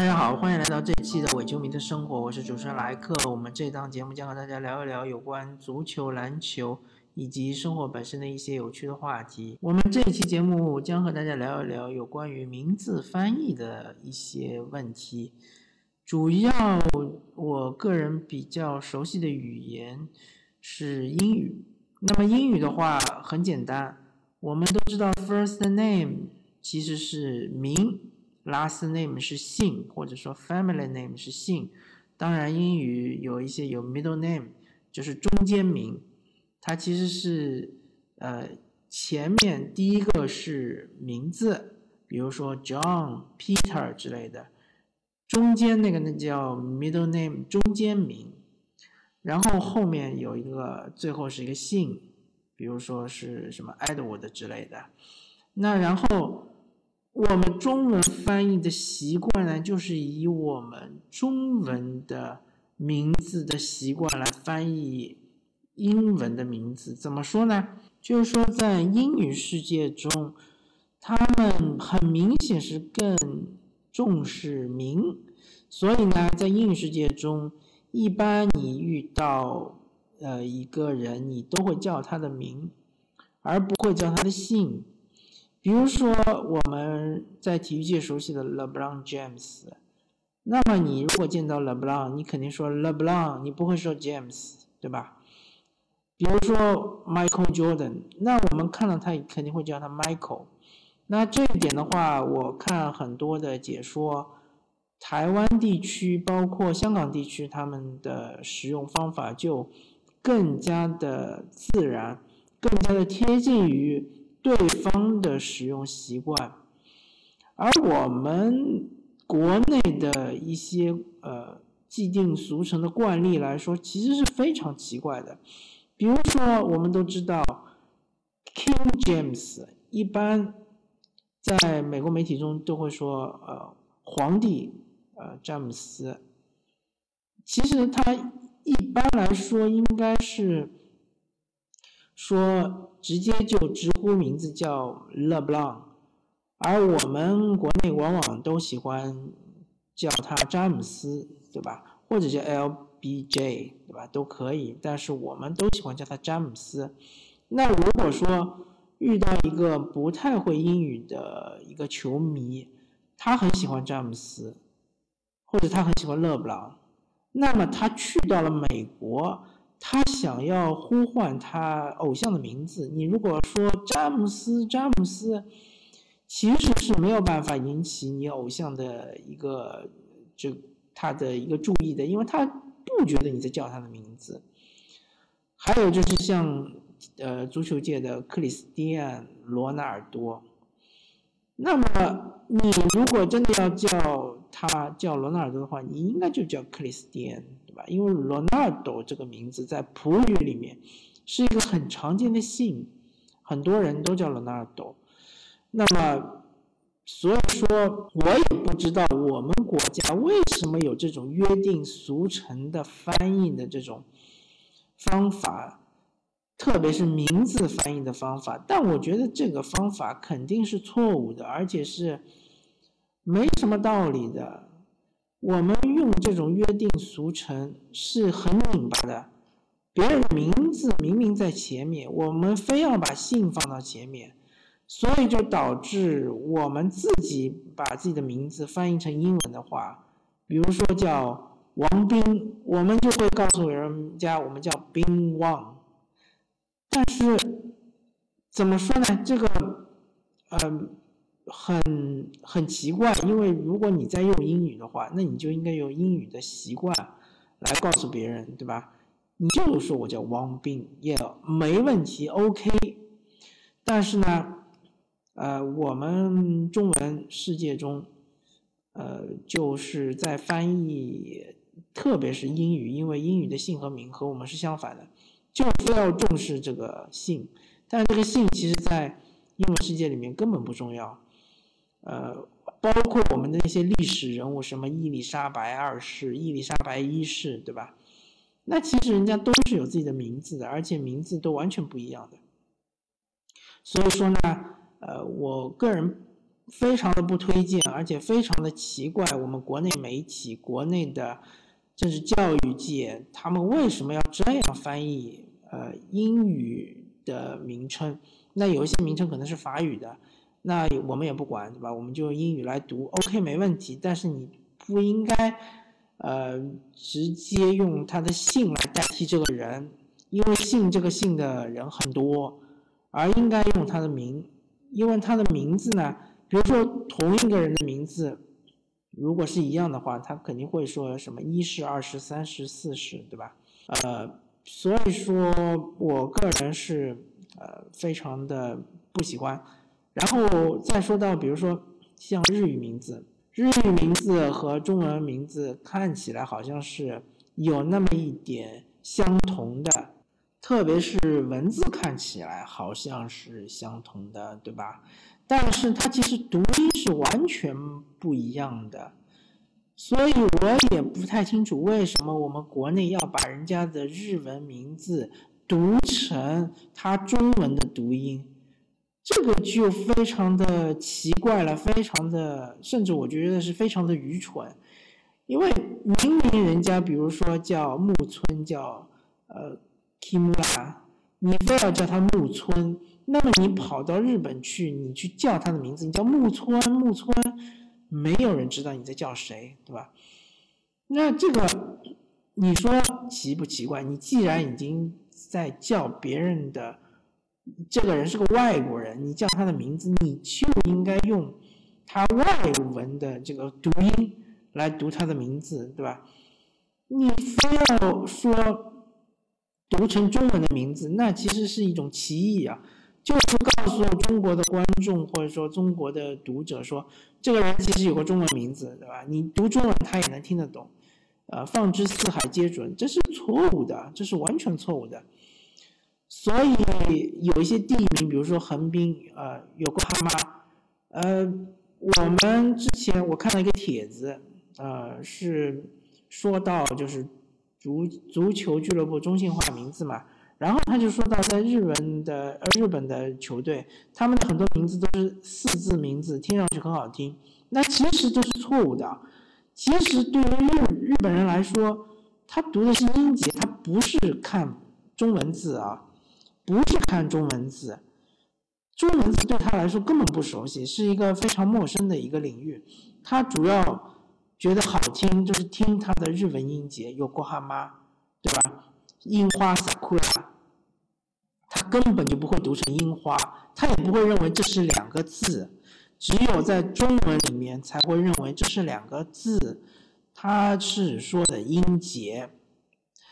大家好，欢迎来到这期的伪球迷的生活，我是主持人莱克。我们这档节目将和大家聊一聊有关足球、篮球以及生活本身的一些有趣的话题。我们这一期节目将和大家聊一聊有关于名字翻译的一些问题。主要我个人比较熟悉的语言是英语。那么英语的话很简单，我们都知道 first name 其实是名。Last name 是姓，或者说 family name 是姓。当然，英语有一些有 middle name，就是中间名，它其实是呃前面第一个是名字，比如说 John、Peter 之类的，中间那个那叫 middle name 中间名，然后后面有一个最后是一个姓，比如说是什么 Edward 之类的。那然后。我们中文翻译的习惯呢，就是以我们中文的名字的习惯来翻译英文的名字。怎么说呢？就是说，在英语世界中，他们很明显是更重视名，所以呢，在英语世界中，一般你遇到呃一个人，你都会叫他的名，而不会叫他的姓。比如说，我们在体育界熟悉的 LeBron James，那么你如果见到 LeBron，你肯定说 LeBron，你不会说 James，对吧？比如说 Michael Jordan，那我们看到他肯定会叫他 Michael。那这一点的话，我看很多的解说，台湾地区包括香港地区，他们的使用方法就更加的自然，更加的贴近于。对方的使用习惯，而我们国内的一些呃既定俗成的惯例来说，其实是非常奇怪的。比如说，我们都知道 King James，一般在美国媒体中都会说呃皇帝呃詹姆斯，其实他一般来说应该是。说直接就直呼名字叫勒布朗，而我们国内往往都喜欢叫他詹姆斯，对吧？或者叫 LBJ，对吧？都可以，但是我们都喜欢叫他詹姆斯。那如果说遇到一个不太会英语的一个球迷，他很喜欢詹姆斯，或者他很喜欢勒布朗，那么他去到了美国。他想要呼唤他偶像的名字，你如果说詹姆斯，詹姆斯，其实是没有办法引起你偶像的一个这他的一个注意的，因为他不觉得你在叫他的名字。还有就是像呃足球界的克里斯蒂安罗纳尔多，那么你如果真的要叫他叫罗纳尔多的话，你应该就叫克里斯蒂安。因为罗纳尔多这个名字在葡语里面是一个很常见的姓，很多人都叫罗纳尔多。那么，所以说我也不知道我们国家为什么有这种约定俗成的翻译的这种方法，特别是名字翻译的方法。但我觉得这个方法肯定是错误的，而且是没什么道理的。我们用这种约定俗成是很拧巴的，别人的名字明明在前面，我们非要把姓放到前面，所以就导致我们自己把自己的名字翻译成英文的话，比如说叫王斌，我们就会告诉人家我们叫冰王，但是怎么说呢？这个，嗯。很很奇怪，因为如果你在用英语的话，那你就应该用英语的习惯来告诉别人，对吧？你就说我叫王斌，也没问题，OK。但是呢，呃，我们中文世界中，呃，就是在翻译，特别是英语，因为英语的姓和名和我们是相反的，就非要重视这个姓，但这个姓其实在英文世界里面根本不重要。呃，包括我们的那些历史人物，什么伊丽莎白二世、伊丽莎白一世，对吧？那其实人家都是有自己的名字的，而且名字都完全不一样的。所以说呢，呃，我个人非常的不推荐，而且非常的奇怪。我们国内媒体、国内的政治教育界，他们为什么要这样翻译呃英语的名称？那有一些名称可能是法语的，那我们也不管，对吧？我们就用英语来读，OK，没问题。但是你不应该呃直接用他的姓来代替这个人，因为姓这个姓的人很多，而应该用他的名，因为他的名字呢。比如说同一个人的名字，如果是一样的话，他肯定会说什么一世、二世、三世、四世，对吧？呃，所以说我个人是呃非常的不喜欢。然后再说到，比如说像日语名字，日语名字和中文名字看起来好像是有那么一点相同的，特别是文字看起来好像是相同的，对吧？但是它其实读音是完全不一样的，所以我也不太清楚为什么我们国内要把人家的日文名字读成它中文的读音，这个就非常的奇怪了，非常的，甚至我觉得是非常的愚蠢，因为明明人家比如说叫木村，叫呃 Kimura，你非要叫他木村。那么你跑到日本去，你去叫他的名字，你叫木村木村，没有人知道你在叫谁，对吧？那这个你说奇不奇怪？你既然已经在叫别人的，这个人是个外国人，你叫他的名字，你就应该用他外文的这个读音来读他的名字，对吧？你非要说读成中文的名字，那其实是一种歧义啊。就是告诉中国的观众或者说中国的读者说，这个人其实有个中文名字，对吧？你读中文他也能听得懂，呃，放之四海皆准，这是错误的，这是完全错误的。所以有一些地名，比如说横滨，呃，有个哈妈，呃，我们之前我看了一个帖子，呃，是说到就是足足球俱乐部中性化名字嘛。然后他就说到，在日文的呃日本的球队，他们的很多名字都是四字名字，听上去很好听，那其实都是错误的。其实对于日日本人来说，他读的是音节，他不是看中文字啊，不是看中文字，中文字对他来说根本不熟悉，是一个非常陌生的一个领域。他主要觉得好听，就是听他的日文音节，有过哈妈，对吧？樱花 sakura。他根本就不会读成樱花，他也不会认为这是两个字，只有在中文里面才会认为这是两个字，他是说的音节，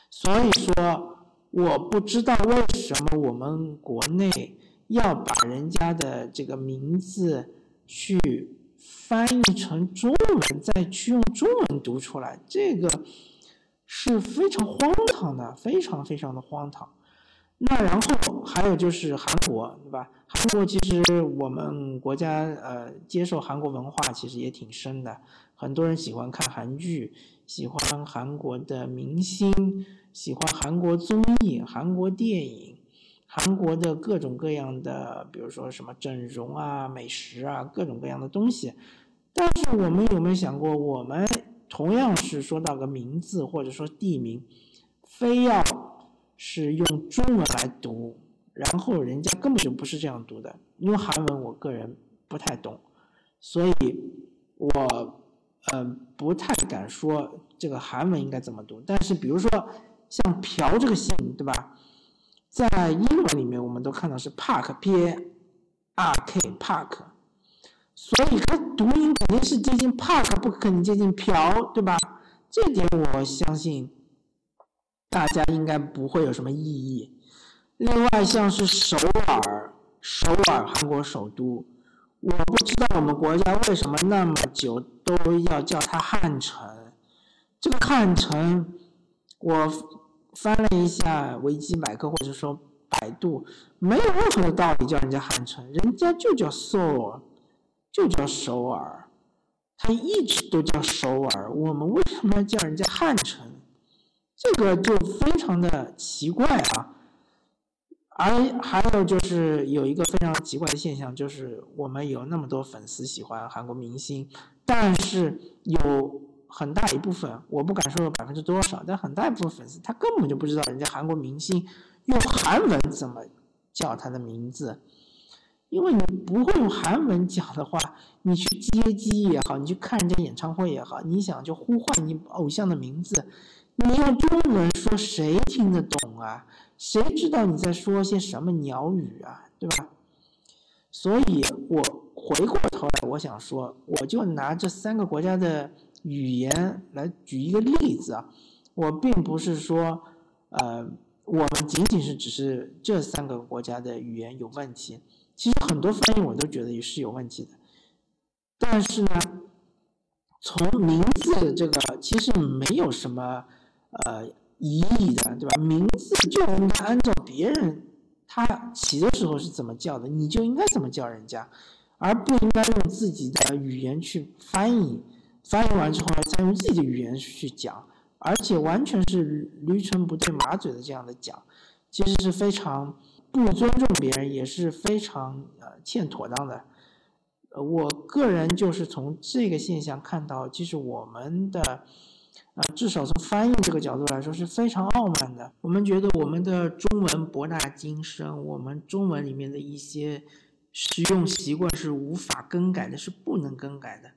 所以说我不知道为什么我们国内要把人家的这个名字去翻译成中文，再去用中文读出来，这个是非常荒唐的，非常非常的荒唐。那然后还有就是韩国，对吧？韩国其实我们国家呃接受韩国文化其实也挺深的，很多人喜欢看韩剧，喜欢韩国的明星，喜欢韩国综艺、韩国电影、韩国的各种各样的，比如说什么整容啊、美食啊，各种各样的东西。但是我们有没有想过，我们同样是说到个名字或者说地名，非要？是用中文来读，然后人家根本就不是这样读的，因为韩文我个人不太懂，所以我嗯不太敢说这个韩文应该怎么读。但是比如说像朴这个姓，对吧？在英文里面我们都看到是 Park，P A R K Park，所以它读音肯定是接近 Park，不可能接近朴，对吧？这点我相信。大家应该不会有什么异议。另外，像是首尔，首尔韩国首都，我不知道我们国家为什么那么久都要叫它汉城。这个汉城，我翻了一下维基百科或者说百度，没有任何的道理叫人家汉城，人家就叫首尔，就叫首尔，它一直都叫首尔，我们为什么要叫人家汉城？这个就非常的奇怪啊，而还有就是有一个非常奇怪的现象，就是我们有那么多粉丝喜欢韩国明星，但是有很大一部分，我不敢说有百分之多少，但很大一部分粉丝他根本就不知道人家韩国明星用韩文怎么叫他的名字，因为你不会用韩文讲的话，你去接机也好，你去看人家演唱会也好，你想就呼唤你偶像的名字，你用中文说谁听得懂啊？谁知道你在说些什么鸟语啊，对吧？所以我回过头来，我想说，我就拿这三个国家的语言来举一个例子啊。我并不是说，呃，我们仅仅是只是这三个国家的语言有问题，其实很多翻译我都觉得也是有问题的。但是呢，从名字这个其实没有什么，呃。一义的，对吧？名字就应该按照别人他起的时候是怎么叫的，你就应该怎么叫人家，而不应该用自己的语言去翻译，翻译完之后呢再用自己的语言去讲，而且完全是驴唇不对马嘴的这样的讲，其实是非常不尊重别人，也是非常呃欠妥当的。呃，我个人就是从这个现象看到，其实我们的。啊，至少从翻译这个角度来说是非常傲慢的。我们觉得我们的中文博大精深，我们中文里面的一些使用习惯是无法更改的，是不能更改的。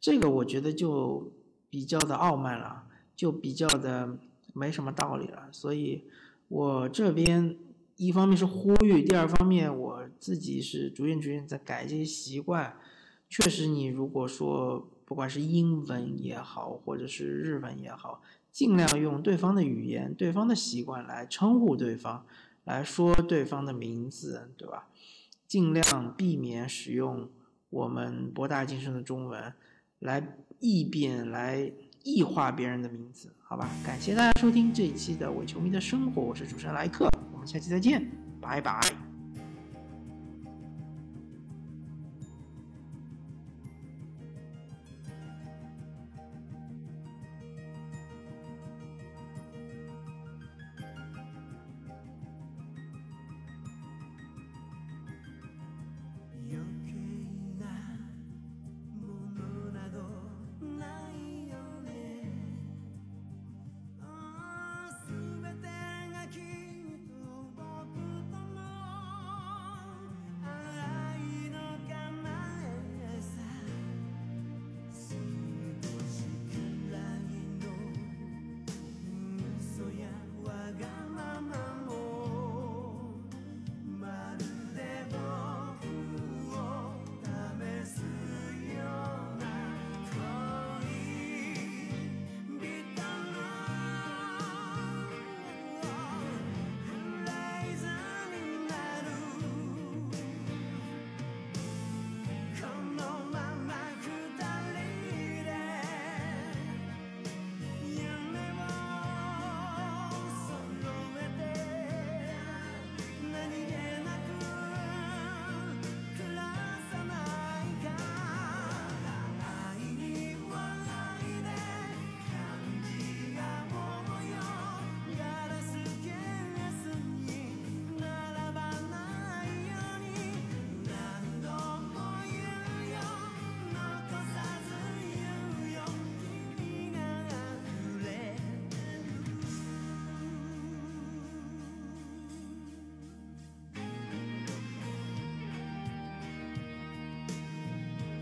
这个我觉得就比较的傲慢了，就比较的没什么道理了。所以，我这边一方面是呼吁，第二方面我自己是逐渐逐渐在改这些习惯。确实，你如果说。不管是英文也好，或者是日文也好，尽量用对方的语言、对方的习惯来称呼对方，来说对方的名字，对吧？尽量避免使用我们博大精深的中文来异变、来异化别人的名字，好吧？感谢大家收听这一期的伪球迷的生活，我是主持人莱克，我们下期再见，拜拜。